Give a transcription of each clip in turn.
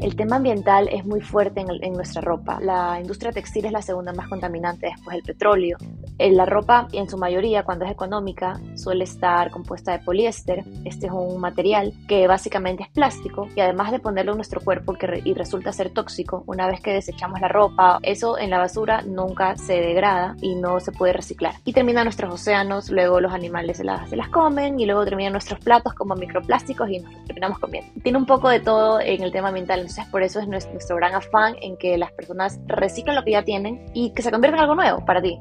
El tema ambiental es muy fuerte en, nuestra ropa. La industria textil es la segunda más contaminante después del petróleo. En la ropa, en su mayoría, cuando es económica, suele estar compuesta de poliéster. Este es un material que básicamente es plástico y además de ponerlo en nuestro cuerpo que y resulta ser tóxico, una vez que desechamos la ropa, eso en la basura nunca se degrada y no se puede reciclar. Y termina en nuestros océanos, luego los animales se las, se las comen y luego terminan nuestros platos como microplásticos y nos terminamos comiendo. Tiene un poco de todo en el tema ambiental entonces, por eso es nuestro gran afán en que las personas reciclen lo que ya tienen y que se convierta en algo nuevo para ti.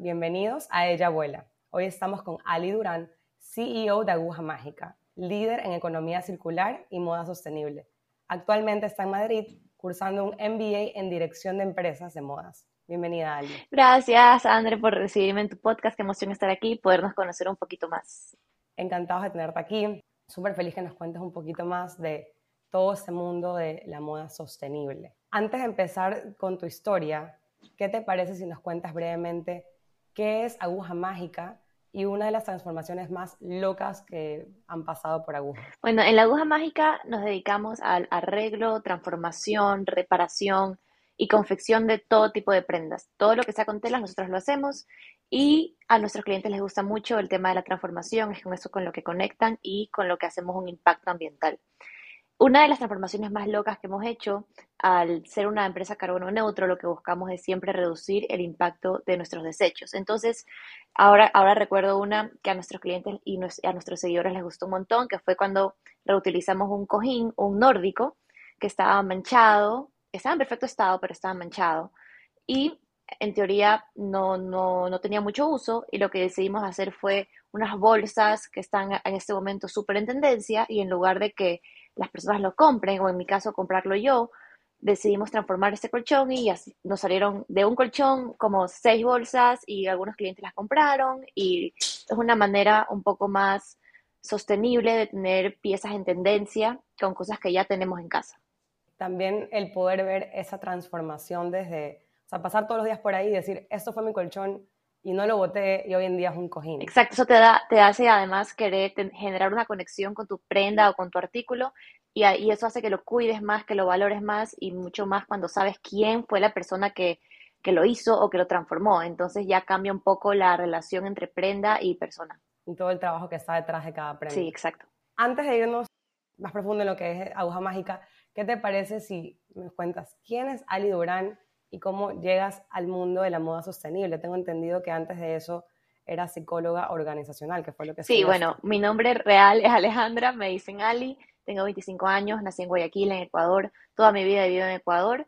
Bienvenidos a Ella Abuela. Hoy estamos con Ali Durán, CEO de Aguja Mágica, líder en economía circular y moda sostenible. Actualmente está en Madrid cursando un MBA en dirección de empresas de modas. Bienvenida, Ali. Gracias, André, por recibirme en tu podcast. Qué emoción estar aquí y podernos conocer un poquito más encantados de tenerte aquí. Súper feliz que nos cuentes un poquito más de todo ese mundo de la moda sostenible. Antes de empezar con tu historia, ¿qué te parece si nos cuentas brevemente qué es Aguja Mágica y una de las transformaciones más locas que han pasado por Aguja? Bueno, en la Aguja Mágica nos dedicamos al arreglo, transformación, reparación y confección de todo tipo de prendas. Todo lo que sea con telas nosotros lo hacemos y a nuestros clientes les gusta mucho el tema de la transformación, es con eso con lo que conectan y con lo que hacemos un impacto ambiental. Una de las transformaciones más locas que hemos hecho al ser una empresa carbono neutro, lo que buscamos es siempre reducir el impacto de nuestros desechos. Entonces, ahora, ahora recuerdo una que a nuestros clientes y a nuestros seguidores les gustó un montón, que fue cuando reutilizamos un cojín, un nórdico, que estaba manchado, estaba en perfecto estado, pero estaba manchado. Y en teoría no, no, no tenía mucho uso y lo que decidimos hacer fue unas bolsas que están en este momento súper en tendencia y en lugar de que las personas lo compren o en mi caso comprarlo yo, decidimos transformar este colchón y así nos salieron de un colchón como seis bolsas y algunos clientes las compraron y es una manera un poco más sostenible de tener piezas en tendencia con cosas que ya tenemos en casa. También el poder ver esa transformación desde o pasar todos los días por ahí y decir, esto fue mi colchón y no lo boté y hoy en día es un cojín. Exacto, eso te, da, te hace además querer generar una conexión con tu prenda o con tu artículo y, y, eso hace que lo cuides más, que lo valores más y mucho más cuando sabes quién fue la persona que, que lo hizo o que lo transformó. Entonces ya cambia un poco la relación entre prenda y persona. Y todo el trabajo que está detrás de cada prenda. Sí, exacto. Antes de irnos más profundo en lo que es aguja mágica, ¿qué te parece si me cuentas quién es Ali Durán? Y cómo llegas al mundo de la moda sostenible. Tengo entendido que antes de eso era psicóloga organizacional, que fue lo que... Sí, bueno, mi nombre real es Alejandra, me dicen Ali, tengo 25 años, nací en Guayaquil, en Ecuador, toda mi vida he vivido en Ecuador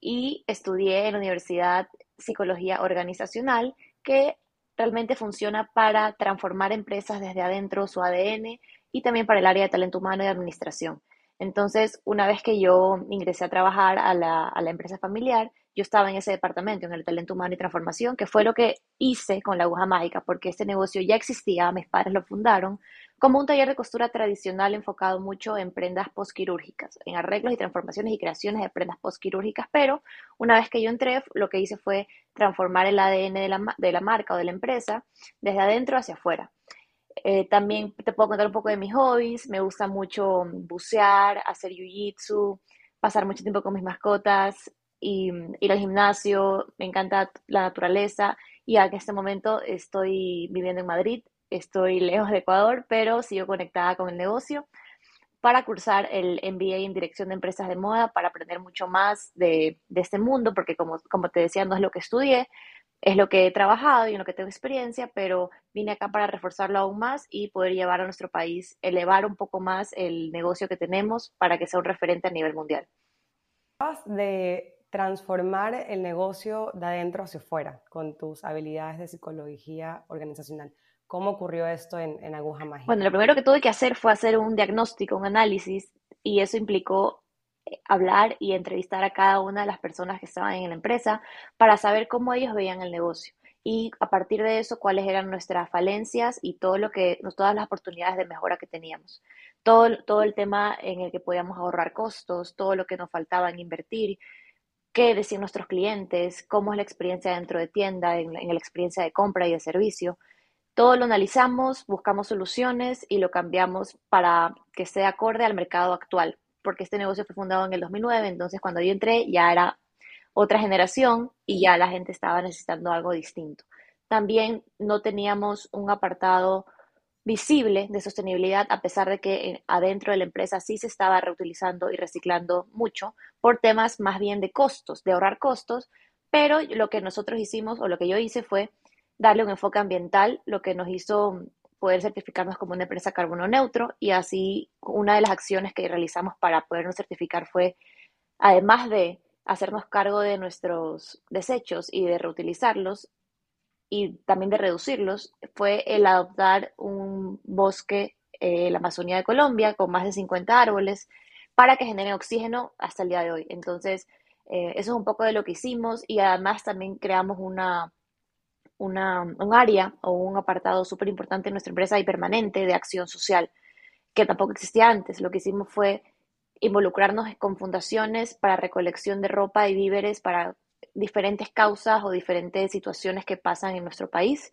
y estudié en la Universidad Psicología Organizacional, que realmente funciona para transformar empresas desde adentro, su ADN, y también para el área de talento humano y administración. Entonces, una vez que yo ingresé a trabajar a la, empresa familiar, yo estaba en ese departamento, en el talento humano y transformación, que fue lo que hice con la aguja mágica, porque este negocio ya existía, mis padres lo fundaron, como un taller de costura tradicional enfocado mucho en prendas postquirúrgicas, en arreglos y transformaciones y creaciones de prendas postquirúrgicas, pero una vez que yo entré, lo que hice fue transformar el ADN de la marca o de la empresa desde adentro hacia afuera. Eh, también te puedo contar un poco de mis hobbies, me gusta mucho bucear, hacer jiu-jitsu, pasar mucho tiempo con mis mascotas, y ir al gimnasio, me encanta la naturaleza. Y a este momento estoy viviendo en Madrid, estoy lejos de Ecuador, pero sigo conectada con el negocio para cursar el MBA en Dirección de Empresas de Moda, para aprender mucho más de, de este mundo, porque como, como te decía, no es lo que estudié, es lo que he trabajado y en lo que tengo experiencia, pero vine acá para reforzarlo aún más y poder llevar a nuestro país, elevar un poco más el negocio que tenemos para que sea un referente a nivel mundial. De transformar el negocio de adentro hacia afuera con tus habilidades de psicología organizacional. ¿Cómo ocurrió esto en, en, Aguja Mágica? Bueno, lo primero que tuve que hacer fue hacer un diagnóstico, un análisis, y eso implicó hablar y entrevistar a cada una de las personas que estaban en la empresa para saber cómo ellos veían el negocio y a partir de eso cuáles eran nuestras falencias y todo lo que todas las oportunidades de mejora que teníamos. Todo, todo el tema en el que podíamos ahorrar costos, todo lo que nos faltaba en invertir, qué decían nuestros clientes, cómo es la experiencia dentro de tienda, en, la experiencia de compra y de servicio. todo lo analizamos, buscamos soluciones y lo cambiamos para que sea acorde al mercado actual, porque este negocio fue fundado en el 2009, entonces cuando yo entré ya era otra generación y ya la gente estaba necesitando algo distinto. También no teníamos un apartado visible de sostenibilidad, a pesar de que eh, adentro de la empresa sí se estaba reutilizando y reciclando mucho, por temas más bien de costos, de ahorrar costos, pero lo que nosotros hicimos o lo que yo hice fue darle un enfoque ambiental, lo que nos hizo poder certificarnos como una empresa carbono neutro y así una de las acciones que realizamos para podernos certificar fue, además de hacernos cargo de nuestros desechos y de reutilizarlos y también de reducirlos, fue el adoptar un bosque eh, la Amazonía de Colombia con más de 50 árboles para que genere oxígeno hasta el día de hoy. Entonces, eh, eso es un poco de lo que hicimos y además también creamos una, una, un área o un apartado súper importante en nuestra empresa y permanente de acción social, que tampoco existía antes. Lo que hicimos fue involucrarnos con fundaciones para recolección de ropa y víveres para diferentes causas o diferentes situaciones que pasan en nuestro país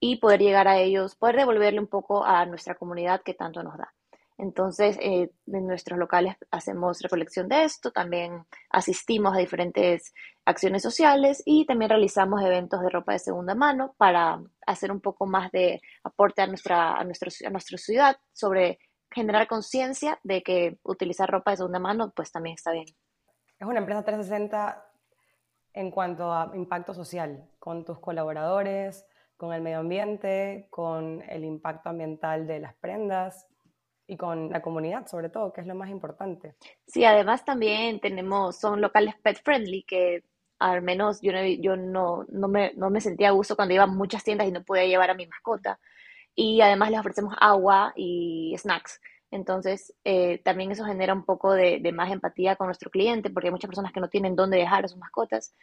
y poder llegar a ellos, poder devolverle un poco a nuestra comunidad que tanto nos da. Entonces, eh, en nuestros locales hacemos recolección de esto, también asistimos a diferentes acciones sociales y también realizamos eventos de ropa de segunda mano para hacer un poco más de aporte a nuestra, a nuestro, a nuestra ciudad sobre generar conciencia de que utilizar ropa de segunda mano pues también está bien. Es una empresa 360 en cuanto a impacto social, con tus colaboradores, con el medio ambiente, con el impacto ambiental de las prendas y con la comunidad sobre todo, que es lo más importante. Sí, además también tenemos, son locales pet friendly que al menos yo no, yo no, no, me, no me sentía a gusto cuando iba a muchas tiendas y no podía llevar a mi mascota y además les ofrecemos agua y snacks. Entonces, eh, también eso genera un poco de, más empatía con nuestro cliente, porque hay muchas personas que no tienen dónde dejar a sus mascotas.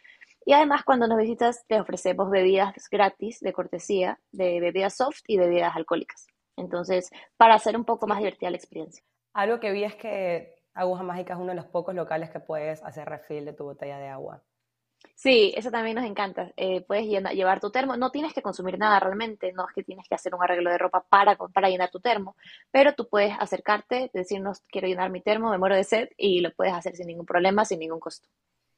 Y además, cuando nos visitas, te ofrecemos bebidas gratis de cortesía, de bebidas soft y bebidas alcohólicas. Entonces, para hacer un poco más divertida la experiencia. Algo que vi es que Aguja Mágica es uno de los pocos locales que puedes hacer refill de tu botella de agua. Sí, eso también nos encanta. Eh, puedes llevar tu termo, no tienes que consumir nada realmente, no es que tienes que hacer un arreglo de ropa para, para llenar tu termo, pero tú puedes acercarte, decirnos quiero llenar mi termo, me muero de sed y lo puedes hacer sin ningún problema, sin ningún costo.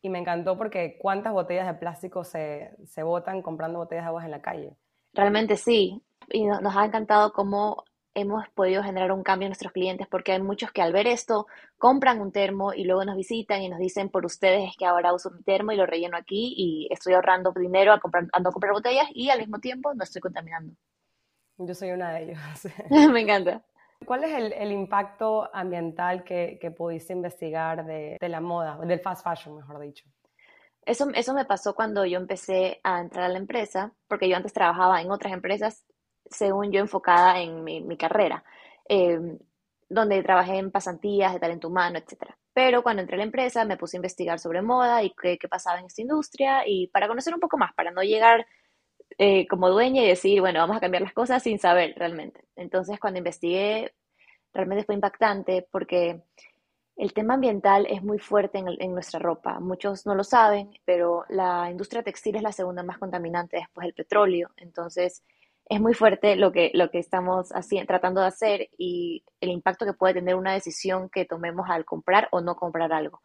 Y me encantó porque cuántas botellas de plástico se, se botan comprando botellas de agua en la calle. Realmente sí, y nos ha encantado cómo hemos podido generar un cambio en nuestros clientes porque hay muchos que al ver esto compran un termo y luego nos visitan y nos dicen por ustedes es que ahora uso mi termo y lo relleno aquí y estoy ahorrando dinero a comprar, ando a comprar botellas y al mismo tiempo no estoy contaminando. Yo soy una de ellos. Me encanta. ¿Cuál es el, impacto ambiental que, pudiste investigar de, de, la moda, del fast fashion, mejor dicho? Eso, eso me pasó cuando yo empecé a entrar a la empresa, porque yo antes trabajaba en otras empresas según yo, enfocada en mi, carrera, em, donde trabajé en pasantías de talento humano, etc. Pero cuando entré a la empresa me puse a investigar sobre moda y qué, pasaba en esta industria y para conocer un poco más, para no llegar eh, como dueña y decir, bueno, vamos a cambiar las cosas sin saber realmente. Entonces, cuando investigué, realmente fue impactante porque el tema ambiental es muy fuerte en, nuestra ropa. Muchos no lo saben, pero la industria textil es la segunda más contaminante después del petróleo. Entonces, es muy fuerte lo que, lo que estamos tratando de hacer y el impacto que puede tener una decisión que tomemos al comprar o no comprar algo.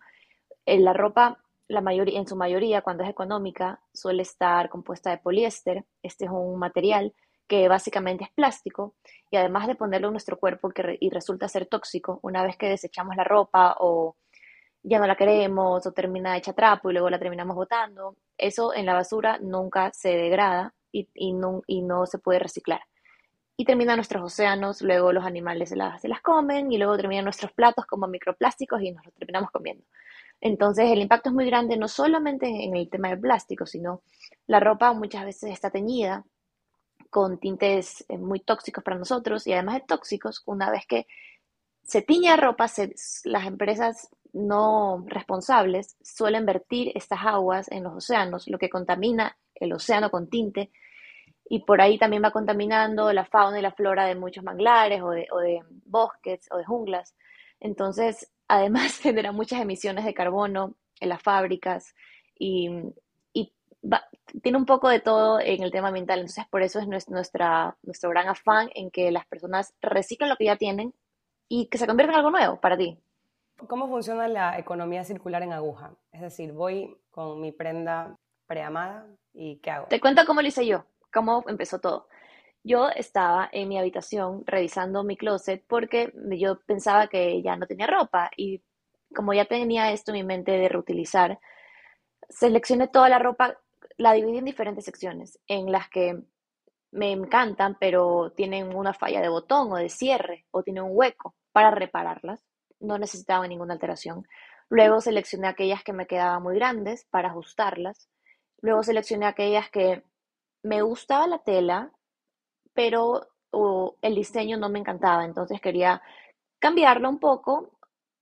En la ropa, la en su mayoría, cuando es económica, suele estar compuesta de poliéster. Este es un material que básicamente es plástico y además de ponerlo en nuestro cuerpo y resulta ser tóxico, una vez que desechamos la ropa o ya no la queremos o termina hecha trapo y luego la terminamos botando, eso en la basura nunca se degrada y, no, se puede reciclar. Y terminan nuestros océanos, luego los animales se las, se las comen y luego terminan nuestros platos como microplásticos y nos los terminamos comiendo. Entonces el impacto es muy grande no solamente en el tema del plástico, sino la ropa muchas veces está teñida con tintes eh, muy tóxicos para nosotros y además de tóxicos, una vez que se tiñe ropa, las empresas no responsables suelen vertir estas aguas en los océanos, lo que contamina el océano con tinte y por ahí también va contaminando la fauna y la flora de muchos manglares o de, bosques o de junglas. Entonces, además genera muchas emisiones de carbono en las fábricas y, tiene un poco de todo en el tema ambiental, entonces por eso es nuestra, nuestro gran afán en que las personas reciclen lo que ya tienen y que se convierta en algo nuevo para ti. ¿Cómo funciona la economía circular en aguja? Es decir, voy con mi prenda preamada y ¿qué hago? Te cuento cómo lo hice yo, cómo empezó todo. Yo estaba en mi habitación revisando mi closet porque yo pensaba que ya no tenía ropa y como ya tenía esto en mi mente de reutilizar, seleccioné toda la ropa, la dividí en diferentes secciones, en las que me encantan, pero tienen una falla de botón o de cierre o tienen un hueco para repararlas. No necesitaban ninguna alteración. Luego seleccioné aquellas que me quedaban muy grandes para ajustarlas. Luego seleccioné aquellas que me gustaba la tela, pero el diseño no me encantaba, entonces quería cambiarlo un poco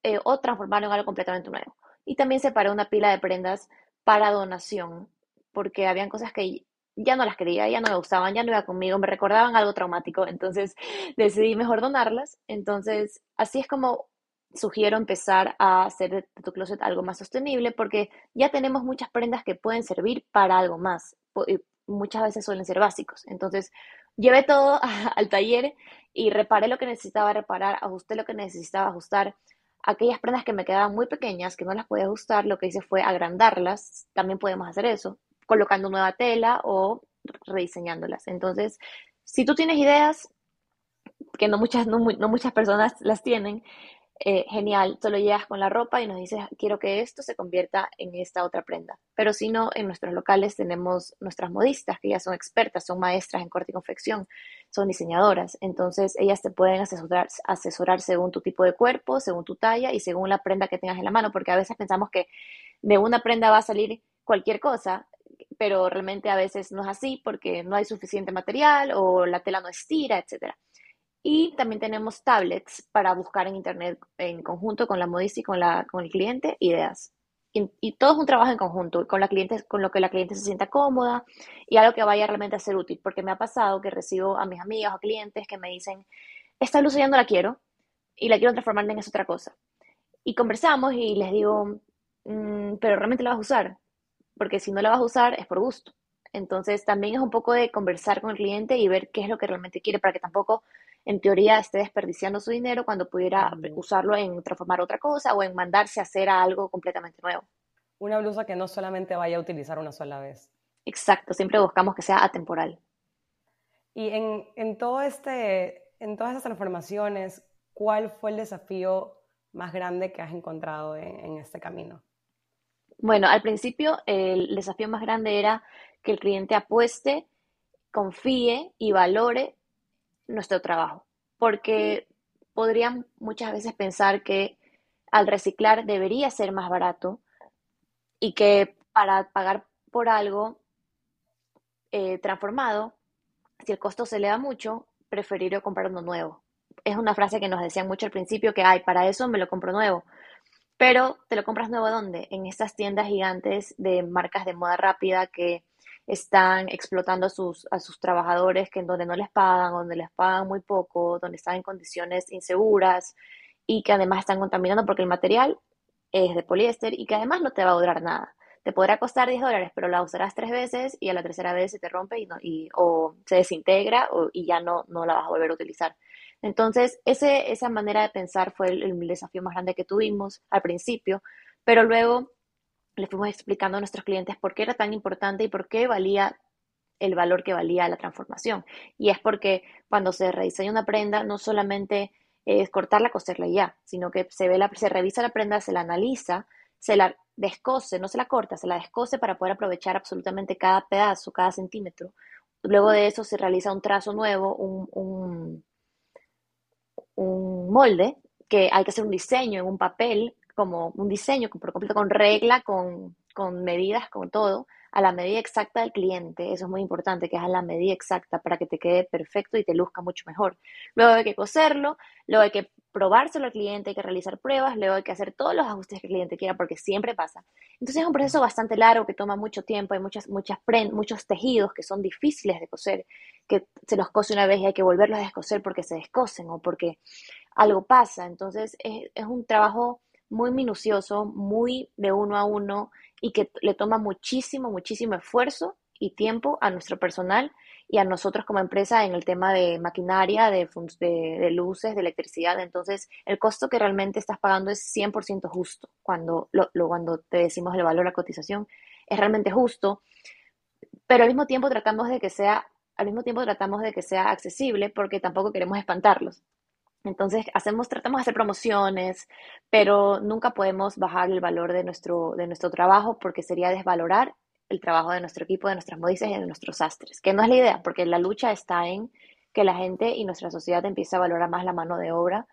eh, o transformarlo en algo completamente nuevo. Y también separé una pila de prendas para donación, porque habían cosas que ya no las quería, ya no me gustaban, ya no iba conmigo, me recordaban algo traumático, entonces decidí mejor donarlas. Entonces, así es como sugiero empezar a hacer de tu closet algo más sostenible, porque ya tenemos muchas prendas que pueden servir para algo más, muchas veces suelen ser básicos. Entonces, llevé todo al taller y reparé lo que necesitaba reparar, ajusté lo que necesitaba ajustar, aquellas prendas que me quedaban muy pequeñas, que no las podía ajustar, lo que hice fue agrandarlas, también podemos hacer eso, colocando nueva tela o rediseñándolas. Entonces, si tú tienes ideas, que no muchas, no, muchas personas las tienen, eh, genial, solo llegas con la ropa y nos dices, quiero que esto se convierta en esta otra prenda. Pero si no, en nuestros locales tenemos nuestras modistas, que ya son expertas, son maestras en corte y confección, son diseñadoras. Entonces, ellas te pueden asesorar, asesorar según tu tipo de cuerpo, según tu talla y según la prenda que tengas en la mano, porque a veces pensamos que de una prenda va a salir cualquier cosa, pero realmente a veces no es así porque no hay suficiente material o la tela no estira, etcétera. Y también tenemos tablets para buscar en Internet en conjunto con la modista y con, la, con el cliente ideas. Y, todo es un trabajo en conjunto, con, la cliente, con lo que la cliente se sienta cómoda y algo que vaya realmente a ser útil. Porque me ha pasado que recibo a mis amigas o clientes que me dicen, esta luz ya no la quiero y la quiero transformar en esa otra cosa. Y conversamos y les digo, mm, pero realmente la vas a usar. Porque si no la vas a usar es por gusto. Entonces también es un poco de conversar con el cliente y ver qué es lo que realmente quiere para que tampoco en teoría esté desperdiciando su dinero cuando pudiera usarlo en transformar otra cosa o en mandarse a hacer algo completamente nuevo. Una blusa que no solamente vaya a utilizar una sola vez. Exacto, siempre buscamos que sea atemporal. Y en, en, todo este, en todas estas transformaciones, ¿cuál fue el desafío más grande que has encontrado en, en este camino? Bueno, al principio el desafío más grande era que el cliente apueste, confíe y valore nuestro trabajo, porque podrían muchas veces pensar que al reciclar debería ser más barato y que para pagar por algo eh, transformado, si el costo se eleva mucho, preferiría comprar uno nuevo. Es una frase que nos decían mucho al principio que, ay, para eso me lo compro nuevo. Pero, ¿te lo compras nuevo dónde? En estas tiendas gigantes de marcas de moda rápida que están explotando a sus, a sus trabajadores que en donde no les pagan, donde les pagan muy poco, donde están en condiciones inseguras y que además están contaminando porque el material es de poliéster y que además no te va a durar nada. Te podrá costar 10 dólares, pero la usarás tres veces y a la tercera vez se te rompe y, no, y o se desintegra o, y ya no, no la vas a volver a utilizar. Entonces, ese, esa manera de pensar fue el, el desafío más grande que tuvimos al principio, pero luego le fuimos explicando a nuestros clientes por qué era tan importante y por qué valía el valor que valía la transformación. Y es porque cuando se rediseña una prenda, no solamente es cortarla, coserla y ya, sino que se, ve la, se revisa la prenda, se la analiza, se la descose, no se la corta, se la descose para poder aprovechar absolutamente cada pedazo, cada centímetro. Luego de eso se realiza un trazo nuevo, un, un, un molde, que hay que hacer un diseño en un papel como un diseño por completo, con regla, con, con medidas, con todo, a la medida exacta del cliente. Eso es muy importante, que es a la medida exacta para que te quede perfecto y te luzca mucho mejor. Luego hay que coserlo, luego hay que probárselo al cliente, hay que realizar pruebas, luego hay que hacer todos los ajustes que el cliente quiera, porque siempre pasa. Entonces es un proceso bastante largo que toma mucho tiempo, hay muchas, muchas muchos tejidos que son difíciles de coser, que se los cose una vez y hay que volverlos a descoser porque se descosen o porque algo pasa. Entonces es, es un trabajo muy minucioso, muy de uno a uno y que le toma muchísimo, muchísimo esfuerzo y tiempo a nuestro personal y a nosotros como empresa en el tema de maquinaria, de, luces, de electricidad. Entonces, el costo que realmente estás pagando es 100% justo cuando, lo, cuando te decimos el valor la cotización. Es realmente justo, pero al mismo tiempo tratamos de que sea, al mismo tiempo tratamos de que sea accesible porque tampoco queremos espantarlos. Entonces, hacemos, tratamos de hacer promociones, pero nunca podemos bajar el valor de nuestro, de nuestro trabajo porque sería desvalorar el trabajo de nuestro equipo, de nuestras modistas y de nuestros sastres, que no es la idea, porque la lucha está en que la gente y nuestra sociedad empiece a valorar más la mano de obra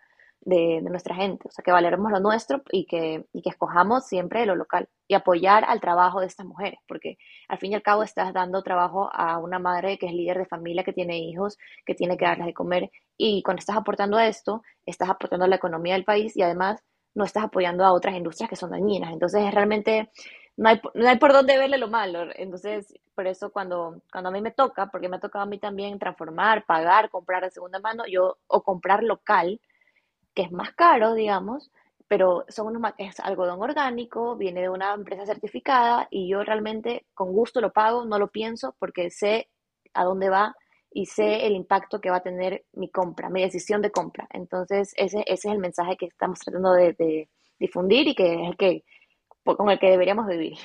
de, nuestra gente, o sea, que valoremos lo nuestro y que, y que escojamos siempre lo local y apoyar al trabajo de estas mujeres, porque al fin y al cabo estás dando trabajo a una madre que es líder de familia, que tiene hijos, que tiene que darles de comer y cuando estás aportando a esto, estás aportando a la economía del país y además no estás apoyando a otras industrias que son dañinas. Entonces es realmente no hay, no hay por dónde verle lo malo. Entonces, por eso cuando, cuando a mí me toca, porque me ha tocado a mí también transformar, pagar, comprar de segunda mano, yo, o comprar local, que es más caro, digamos, pero son unos, es algodón orgánico, viene de una empresa certificada y yo realmente con gusto lo pago, no lo pienso porque sé a dónde va y sé el impacto que va a tener mi compra, mi decisión de compra. Entonces, ese, ese es el mensaje que estamos tratando de, de difundir y que es el que con el que deberíamos vivir.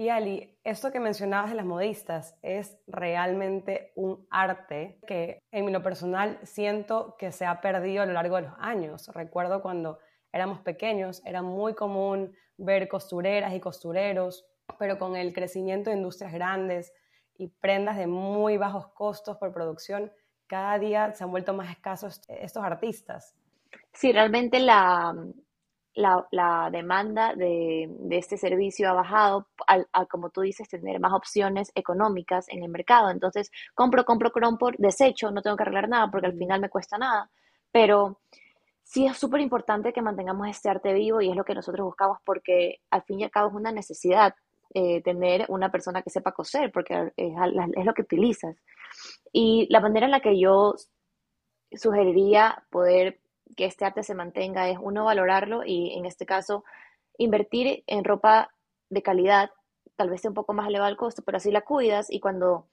Y Ali, esto que mencionabas de las modistas es realmente un arte que en lo personal siento que se ha perdido a lo largo de los años. Recuerdo cuando éramos pequeños, era muy común ver costureras y costureros, pero con el crecimiento de industrias grandes y prendas de muy bajos costos por producción, cada día se han vuelto más escasos estos artistas. Sí, realmente la, la, demanda de, este servicio ha bajado al, como tú dices, tener más opciones económicas en el mercado. Entonces, compro, compro, compro, desecho, no tengo que arreglar nada porque al final me cuesta nada. Pero sí es súper importante que mantengamos este arte vivo y es lo que nosotros buscamos porque al fin y al cabo es una necesidad eh, tener una persona que sepa coser porque es, es lo que utilizas. Y la manera en la que yo sugeriría poder que este arte se mantenga es uno valorarlo y en este caso invertir en ropa de calidad, tal vez sea un poco más elevado el costo, pero así la cuidas y cuando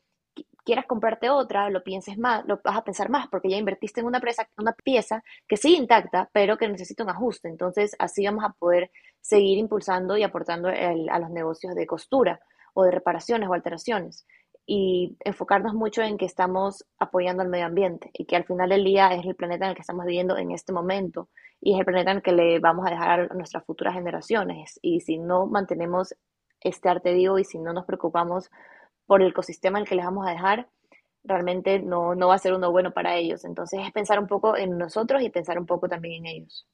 quieras comprarte otra, lo pienses más, lo vas a pensar más porque ya invertiste en una, presa, una pieza que sigue intacta, pero que necesita un ajuste. Entonces, así vamos a poder seguir impulsando y aportando a los negocios de costura o de reparaciones o alteraciones y enfocarnos mucho en que estamos apoyando al medio ambiente y que al final del día es el planeta en el que estamos viviendo en este momento y es el planeta en el que le vamos a dejar a nuestras futuras generaciones. Y si no mantenemos este arte vivo y si no nos preocupamos por el ecosistema en el que les vamos a dejar, realmente no, no va a ser uno bueno para ellos. Entonces es pensar un poco en nosotros y pensar un poco también en ellos.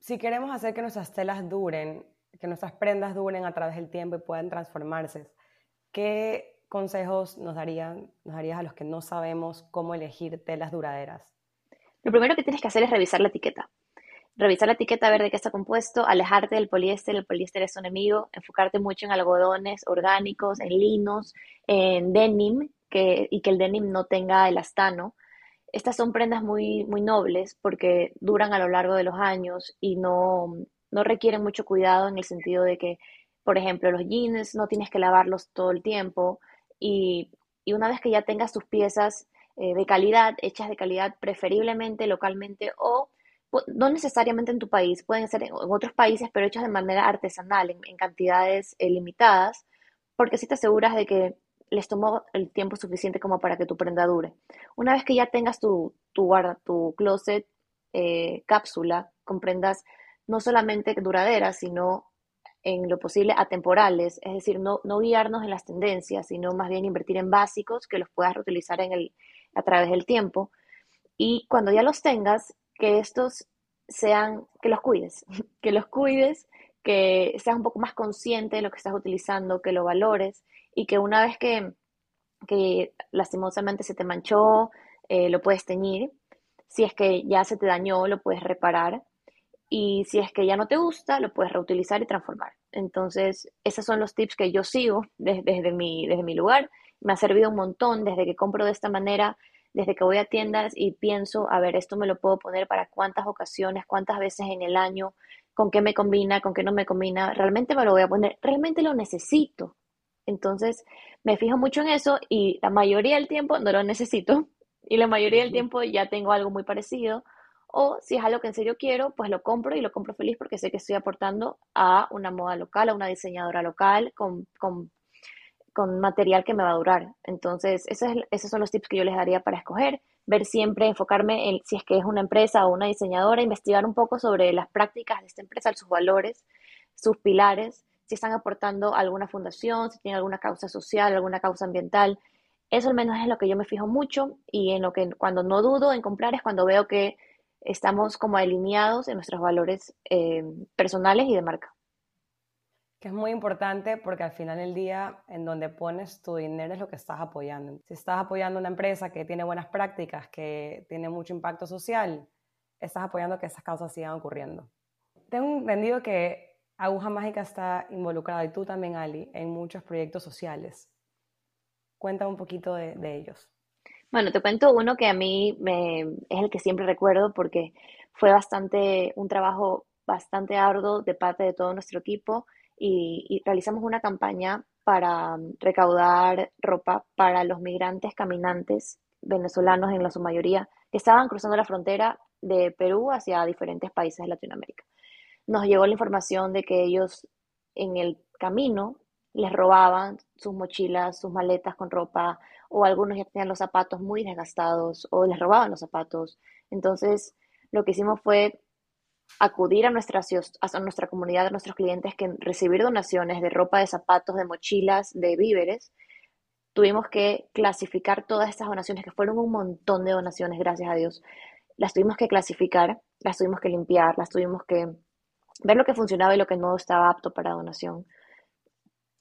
Si queremos hacer que nuestras telas duren, que nuestras prendas duren a través del tiempo y puedan transformarse, ¿qué consejos nos, darían, nos darías a los que no sabemos cómo elegir telas duraderas? Lo primero que tienes que hacer es revisar la etiqueta. Revisar la etiqueta, ver de qué está compuesto, alejarte del poliéster, el poliéster es un enemigo, enfocarte mucho en algodones orgánicos, en linos, en denim, que, y que el denim no tenga elastano. Estas son prendas muy, muy nobles porque duran a lo largo de los años y no, no requieren mucho cuidado en el sentido de que, por ejemplo, los jeans no tienes que lavarlos todo el tiempo, y, una vez que ya tengas tus piezas eh, de calidad, hechas de calidad preferiblemente localmente o no necesariamente en tu país, pueden ser en, otros países, pero hechas de manera artesanal, en, cantidades eh, limitadas, porque así te aseguras de que les tomó el tiempo suficiente como para que tu prenda dure. Una vez que ya tengas tu, tu, tu closet eh, cápsula con prendas no solamente duraderas, sino en lo posible atemporales, es decir, no, no guiarnos en las tendencias, sino más bien invertir en básicos que los puedas reutilizar en el, a través del tiempo. Y cuando ya los tengas, que estos sean, que los cuides, que los cuides, que seas un poco más consciente de lo que estás utilizando, que lo valores y que una vez que, que lastimosamente se te manchó, eh, lo puedes teñir. Si es que ya se te dañó, lo puedes reparar y si es que ya no te gusta, lo puedes reutilizar y transformar. Entonces, esos son los tips que yo sigo desde, mi, desde mi lugar. Me ha servido un montón desde que compro de esta manera, desde que voy a tiendas y pienso, a ver, esto me lo puedo poner para cuántas ocasiones, cuántas veces en el año, con qué me combina, con qué no me combina, realmente me lo voy a poner, realmente lo necesito. Entonces, me fijo mucho en eso y la mayoría del tiempo no lo necesito y la mayoría del tiempo ya tengo algo muy parecido. O si es algo que en serio quiero, pues lo compro y lo compro feliz porque sé que estoy aportando a una moda local, a una diseñadora local, con, con, con material que me va a durar. Entonces, esos, esos son los tips que yo les daría para escoger. Ver siempre, enfocarme en si es que es una empresa o una diseñadora, investigar un poco sobre las prácticas de esta empresa, sus valores, sus pilares, si están aportando alguna fundación, si tienen alguna causa social, alguna causa ambiental. Eso al menos es lo que yo me fijo mucho y en lo que cuando no dudo en comprar es cuando veo que estamos como alineados en nuestros valores eh, personales y de marca. Que es muy importante porque al final del día en donde pones tu dinero es lo que estás apoyando. Si estás apoyando una empresa que tiene buenas prácticas, que tiene mucho impacto social, estás apoyando que esas causas sigan ocurriendo. Tengo entendido que Aguja Mágica está involucrada, y tú también, Ali, en muchos proyectos sociales. Cuenta un poquito de, ellos. Bueno, te cuento uno que a mí me, es el que siempre recuerdo porque fue bastante, un trabajo bastante arduo de parte de todo nuestro equipo y, y realizamos una campaña para recaudar ropa para los migrantes caminantes venezolanos en la su mayoría que estaban cruzando la frontera de Perú hacia diferentes países de Latinoamérica. Nos llegó la información de que ellos en el camino les robaban sus mochilas, sus maletas con ropa, o algunos ya tenían los zapatos muy desgastados, o les robaban los zapatos. Entonces, lo que hicimos fue acudir a nuestra, a nuestra comunidad, a nuestros clientes, que recibir donaciones de ropa, de zapatos, de mochilas, de víveres. Tuvimos que clasificar todas estas donaciones, que fueron un montón de donaciones, gracias a Dios. Las tuvimos que clasificar, las tuvimos que limpiar, las tuvimos que ver lo que funcionaba y lo que no estaba apto para donación.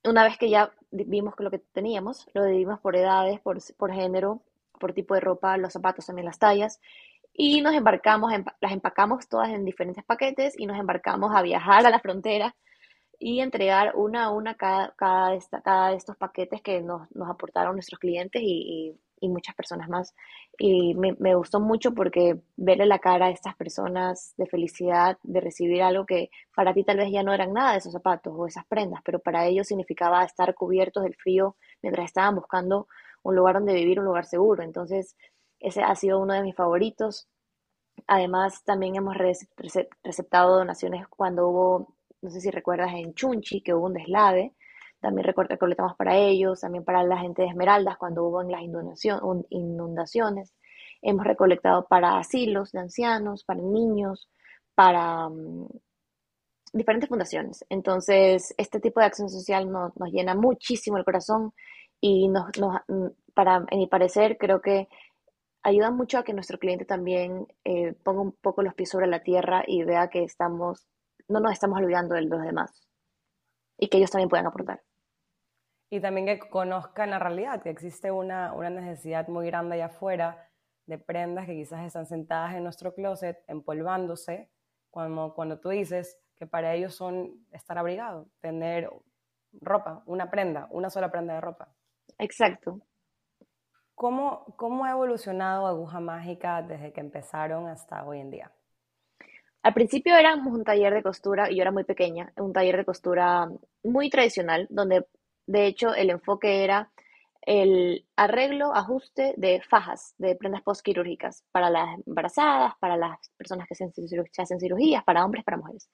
Una vez que ya vimos lo que teníamos, lo dividimos por edades, por, por género, por tipo de ropa, los zapatos también las tallas, y nos embarcamos, las empacamos todas en diferentes paquetes y nos embarcamos a viajar a la frontera y entregar una a una cada, cada, cada de estos paquetes que nos, nos aportaron nuestros clientes y, y muchas personas más. Y me, me, gustó mucho porque verle la cara a estas personas de felicidad, de recibir algo que para ti tal vez ya no eran nada esos zapatos o esas prendas, pero para ellos significaba estar cubiertos del frío mientras estaban buscando un lugar donde vivir, un lugar seguro. Entonces, ese ha sido uno de mis favoritos. Además, también hemos receptado donaciones cuando hubo, no sé si recuerdas, en Chunchi, que hubo un deslave también recolectamos para ellos, también para la gente de Esmeraldas cuando hubo en las inundaciones. Hemos recolectado para asilos de ancianos, para niños, para mm, diferentes fundaciones. Entonces, este tipo de acción social nos, llena muchísimo el corazón y nos, mm, para, en mi parecer, creo que ayuda mucho a que nuestro cliente también eh, ponga un poco los pies sobre la tierra y vea que estamos, no nos estamos olvidando de los demás y que ellos también puedan aportar y también que conozcan la realidad, que existe una, una necesidad muy grande allá afuera de prendas que quizás están sentadas en nuestro closet, empolvándose, cuando, cuando tú dices que para ellos son estar abrigados, tener ropa, una prenda, una sola prenda de ropa. Exacto. ¿Cómo, ¿Cómo ha evolucionado Aguja Mágica desde que empezaron hasta hoy en día? Al principio éramos un taller de costura y yo era muy pequeña, un taller de costura muy tradicional, donde de hecho, el enfoque era el arreglo, ajuste de fajas, de prendas postquirúrgicas para las embarazadas, para las personas que hacen, cirugías, para hombres, para mujeres.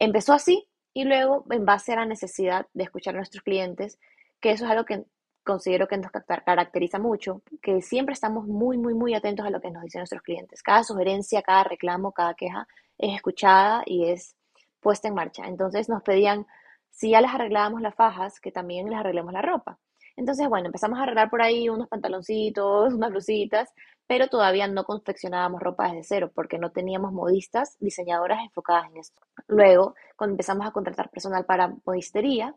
Empezó así y luego, en base a la necesidad de escuchar a nuestros clientes, que eso es algo que considero que nos caracteriza mucho, que siempre estamos muy, muy, muy atentos a lo que nos dicen nuestros clientes. Cada sugerencia, cada reclamo, cada queja es escuchada y es puesta en marcha. Entonces nos pedían si ya les arreglábamos las fajas, que también les arreglemos la ropa. Entonces, bueno, empezamos a arreglar por ahí unos pantaloncitos, unas blusitas, pero todavía no confeccionábamos ropa desde cero porque no teníamos modistas, diseñadoras enfocadas en esto. Luego, cuando empezamos a contratar personal para modistería,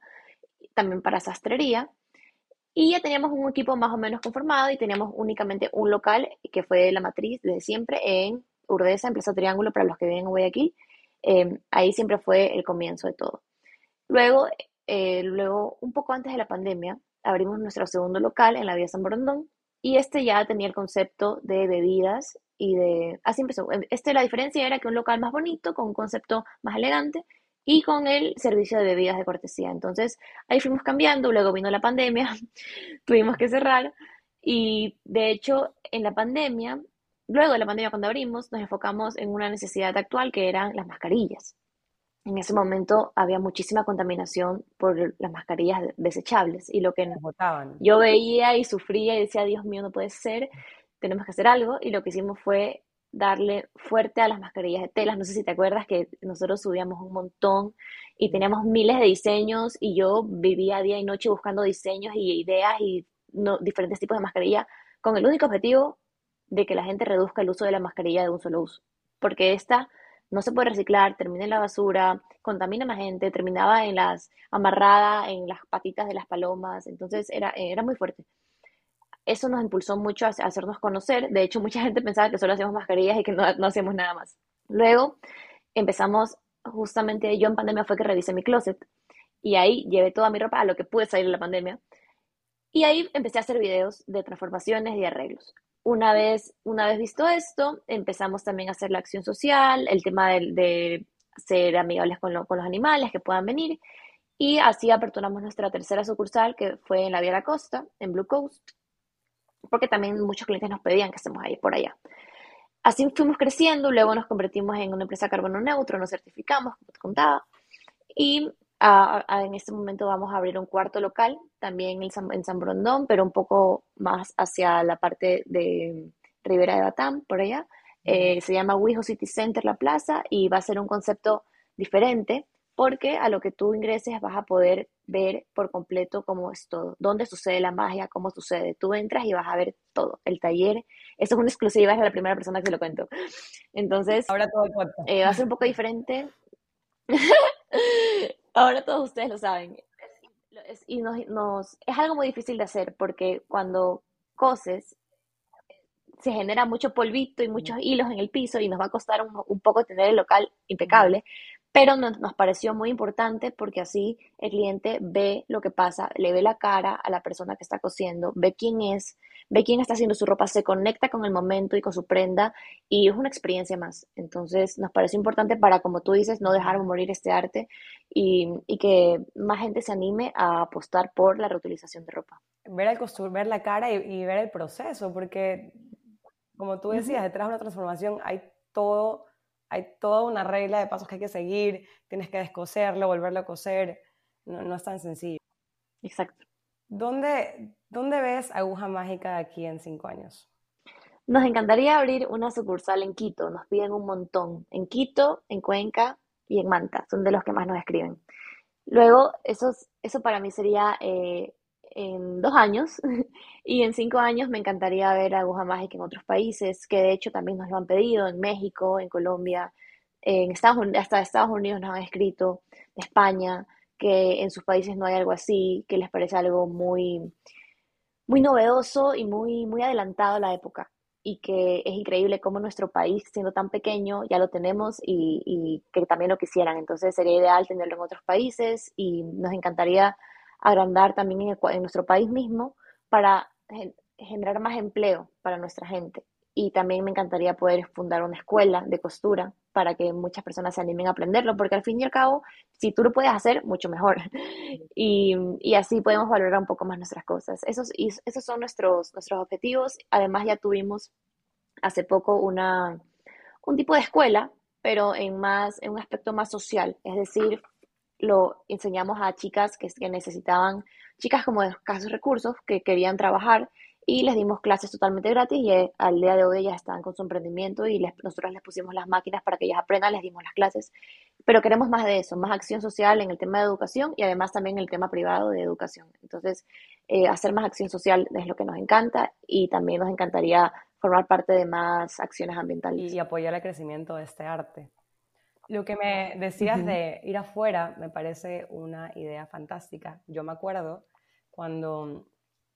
también para sastrería, y ya teníamos un equipo más o menos conformado y teníamos únicamente un local que fue la matriz desde siempre en Urdesa, en Plaza Triángulo, para los que viven hoy aquí. Eh, ahí siempre fue el comienzo de todo. Luego, eh, luego, un poco antes de la pandemia, abrimos nuestro segundo local en la vía San Borondón y este ya tenía el concepto de bebidas y de... Así empezó. Este, la diferencia era que un local más bonito, con un concepto más elegante, y con el servicio de bebidas de cortesía. Entonces ahí fuimos cambiando, luego vino la pandemia, tuvimos que cerrar y de hecho en la pandemia, luego de la pandemia cuando abrimos, nos enfocamos en una necesidad actual que eran las mascarillas. En ese momento había muchísima contaminación por las mascarillas desechables y lo que yo veía y sufría y decía, Dios mío, no puede ser, tenemos que hacer algo y lo que hicimos fue darle fuerte a las mascarillas de telas. No sé si te acuerdas que nosotros subíamos un montón y teníamos miles de diseños y yo vivía día y noche buscando diseños y ideas y no, diferentes tipos de mascarilla con el único objetivo de que la gente reduzca el uso de la mascarilla de un solo uso. Porque esta no se puede reciclar, termina en la basura, contamina más gente, terminaba en las amarrada en las patitas de las palomas, entonces era, era muy fuerte eso nos impulsó mucho a hacernos conocer. De hecho, mucha gente pensaba que solo hacíamos mascarillas y que no, no hacíamos nada más. Luego empezamos, justamente yo en pandemia fue que revisé mi closet y ahí llevé toda mi ropa a lo que pude salir de la pandemia. Y ahí empecé a hacer videos de transformaciones y arreglos. Una vez, una vez visto esto, empezamos también a hacer la acción social, el tema de, ser amigables con, con los animales que puedan venir. Y así aperturamos nuestra tercera sucursal, que fue en la Vía la Costa, en Blue Coast, porque también muchos clientes nos pedían que estemos ahí por allá. Así fuimos creciendo, luego nos convertimos en una empresa carbono neutro, nos certificamos, como te contaba, y en este momento vamos a abrir un cuarto local, también en San, en San Brondón, pero un poco más hacia la parte de Ribera de Batán, por allá. Eh, se llama Wijo City Center, la plaza, y va a ser un concepto diferente, porque a lo que tú ingreses vas a poder ver por completo cómo es todo, dónde sucede la magia, cómo sucede. Tú entras y vas a ver todo, el taller. Eso es una exclusiva, es la primera persona que se lo cuento. Entonces, ahora todo eh, va a ser un poco diferente. ahora todos ustedes lo saben. y nos, es algo muy difícil de hacer porque cuando coses, se genera mucho polvito y muchos hilos en el piso y nos va a costar un, un poco tener el local impecable, pero nos, nos, pareció muy importante porque así el cliente ve lo que pasa, le ve la cara a la persona que está cosiendo, ve quién es, ve quién está haciendo su ropa, se conecta con el momento y con su prenda y es una experiencia más. Entonces nos pareció importante para, como tú dices, no dejar morir este arte y, y que más gente se anime a apostar por la reutilización de ropa. Ver el costur, ver la cara y, y ver el proceso, porque como tú decías, detrás de una transformación hay todo hay toda una regla de pasos que hay que seguir, tienes que descoserlo, volverlo a coser, no, es tan sencillo. Exacto. ¿Dónde, ¿Dónde ves Aguja Mágica aquí en cinco años? Nos encantaría abrir una sucursal en Quito, nos piden un montón, en Quito, en Cuenca y en Manta, son de los que más nos escriben. Luego, eso, eso para mí sería eh, en dos años. Y en cinco años me encantaría ver Aguja Mágica en otros países, que de hecho también nos lo han pedido, en México, en Colombia, en Estados hasta Estados Unidos nos han escrito, España, que en sus países no hay algo así, que les parece algo muy, muy novedoso y muy, muy adelantado a la época y que es increíble cómo nuestro país, siendo tan pequeño, ya lo tenemos y, y, que también lo quisieran. Entonces sería ideal tenerlo en otros países y nos encantaría agrandar también en, nuestro país mismo para generar más empleo para nuestra gente. Y también me encantaría poder fundar una escuela de costura para que muchas personas se animen a aprenderlo, porque al fin y al cabo, si tú lo puedes hacer, mucho mejor. Y, y así podemos valorar un poco más nuestras cosas. Esos, esos son nuestros, nuestros objetivos. Además, ya tuvimos hace poco una, un tipo de escuela, pero en, más, en un aspecto más social, es decir, lo enseñamos a chicas que, que necesitaban, chicas como de escasos recursos, que querían trabajar y les dimos clases totalmente gratis y eh, al día de hoy ellas están con su emprendimiento y les, nosotros les pusimos las máquinas para que ellas aprendan, les dimos las clases, pero queremos más de eso, más acción social en el tema de educación y además también en el tema privado de educación. Entonces, eh, hacer más acción social es lo que nos encanta y también nos encantaría formar parte de más acciones ambientales. Y, y apoyar el crecimiento de este arte. Lo que me decías de ir afuera me parece una idea fantástica. Yo me acuerdo cuando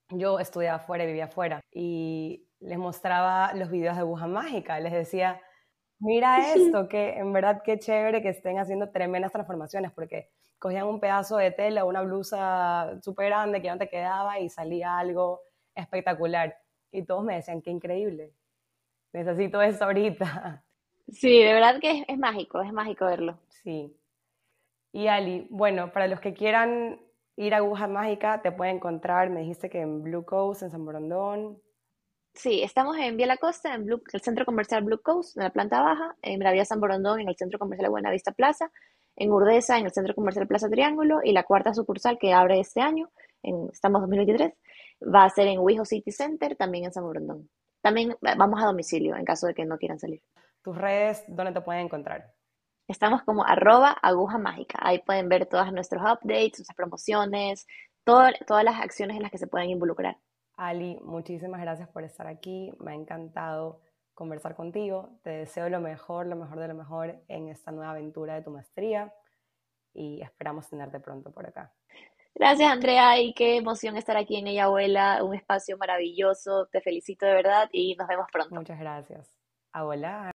yo estudiaba afuera y vivía afuera y les mostraba los videos de aguja mágica, les decía, mira esto, que en verdad qué chévere que estén haciendo tremendas transformaciones, porque cogían un pedazo de tela, una blusa súper grande que no te quedaba y salía algo espectacular. Y todos me decían, qué increíble, necesito eso ahorita. Sí, de verdad que es, mágico, es mágico verlo. Sí. Y Ali, bueno, para los que quieran ir a Aguja Mágica, te pueden encontrar, me dijiste que en Blue Coast, en San Borondón. Sí, estamos en Vía La Costa, en el centro comercial Blue Coast, en la planta baja, en la vía San Borondón, en el centro comercial Buenavista Plaza, en Urdesa, en el centro comercial Plaza Triángulo, y la cuarta sucursal que abre este año, en, estamos 2023, va a ser en Wijo City Center, también en San Borondón. También vamos a domicilio en caso de que no quieran salir. ¿Tus redes dónde te pueden encontrar? Estamos como arroba aguja mágica. Ahí pueden ver todos nuestros updates, nuestras promociones, todas las acciones en las que se pueden involucrar. Ali, muchísimas gracias por estar aquí. Me ha encantado conversar contigo. Te deseo lo mejor, lo mejor de lo mejor en esta nueva aventura de tu maestría y esperamos tenerte pronto por acá. Gracias, Andrea, y qué emoción estar aquí en Ella Abuela, un espacio maravilloso. Te felicito de verdad y nos vemos pronto. Muchas gracias. Abuela.